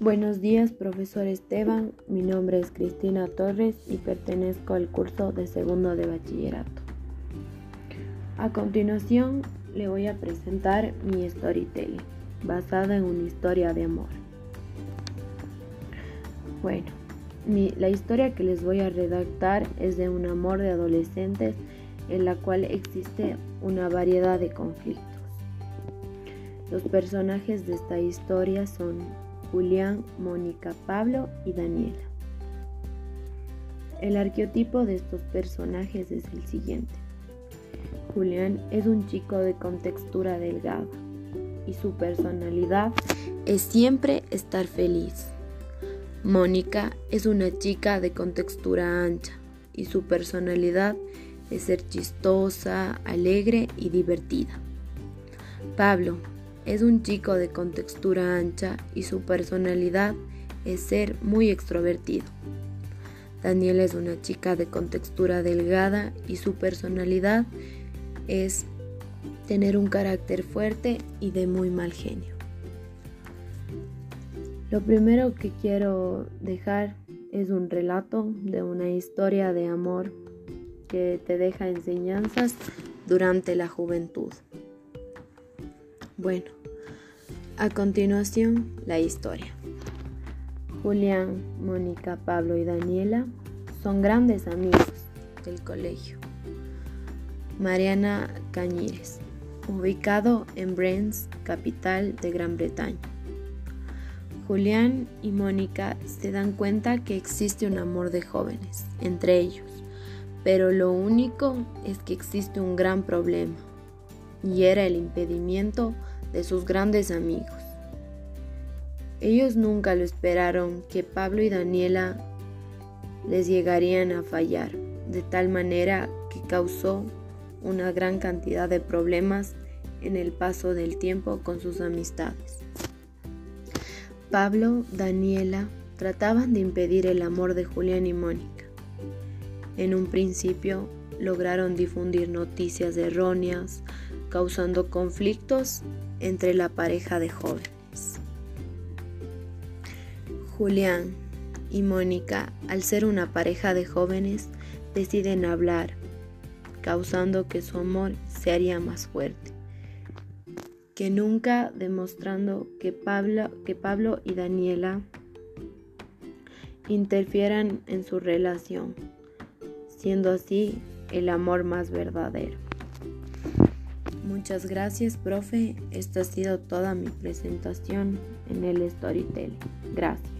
Buenos días, profesor Esteban. Mi nombre es Cristina Torres y pertenezco al curso de segundo de bachillerato. A continuación, le voy a presentar mi storytelling, basada en una historia de amor. Bueno, la historia que les voy a redactar es de un amor de adolescentes en la cual existe una variedad de conflictos. Los personajes de esta historia son Julián, Mónica, Pablo y Daniela. El arqueotipo de estos personajes es el siguiente. Julián es un chico de contextura delgada y su personalidad es siempre estar feliz. Mónica es una chica de contextura ancha y su personalidad es ser chistosa, alegre y divertida. Pablo es un chico de contextura ancha y su personalidad es ser muy extrovertido. Daniela es una chica de contextura delgada y su personalidad es tener un carácter fuerte y de muy mal genio. Lo primero que quiero dejar es un relato de una historia de amor que te deja enseñanzas durante la juventud. Bueno, a continuación la historia. Julián, Mónica, Pablo y Daniela son grandes amigos del colegio. Mariana Cañires, ubicado en Brens, capital de Gran Bretaña. Julián y Mónica se dan cuenta que existe un amor de jóvenes entre ellos, pero lo único es que existe un gran problema y era el impedimento de sus grandes amigos. Ellos nunca lo esperaron que Pablo y Daniela les llegarían a fallar, de tal manera que causó una gran cantidad de problemas en el paso del tiempo con sus amistades. Pablo, Daniela trataban de impedir el amor de Julián y Mónica. En un principio lograron difundir noticias erróneas, causando conflictos entre la pareja de jóvenes. Julián y Mónica, al ser una pareja de jóvenes, deciden hablar, causando que su amor se haría más fuerte que nunca, demostrando que Pablo, que Pablo y Daniela interfieran en su relación, siendo así el amor más verdadero. Muchas gracias, profe. Esta ha sido toda mi presentación en el Storytelling. Gracias.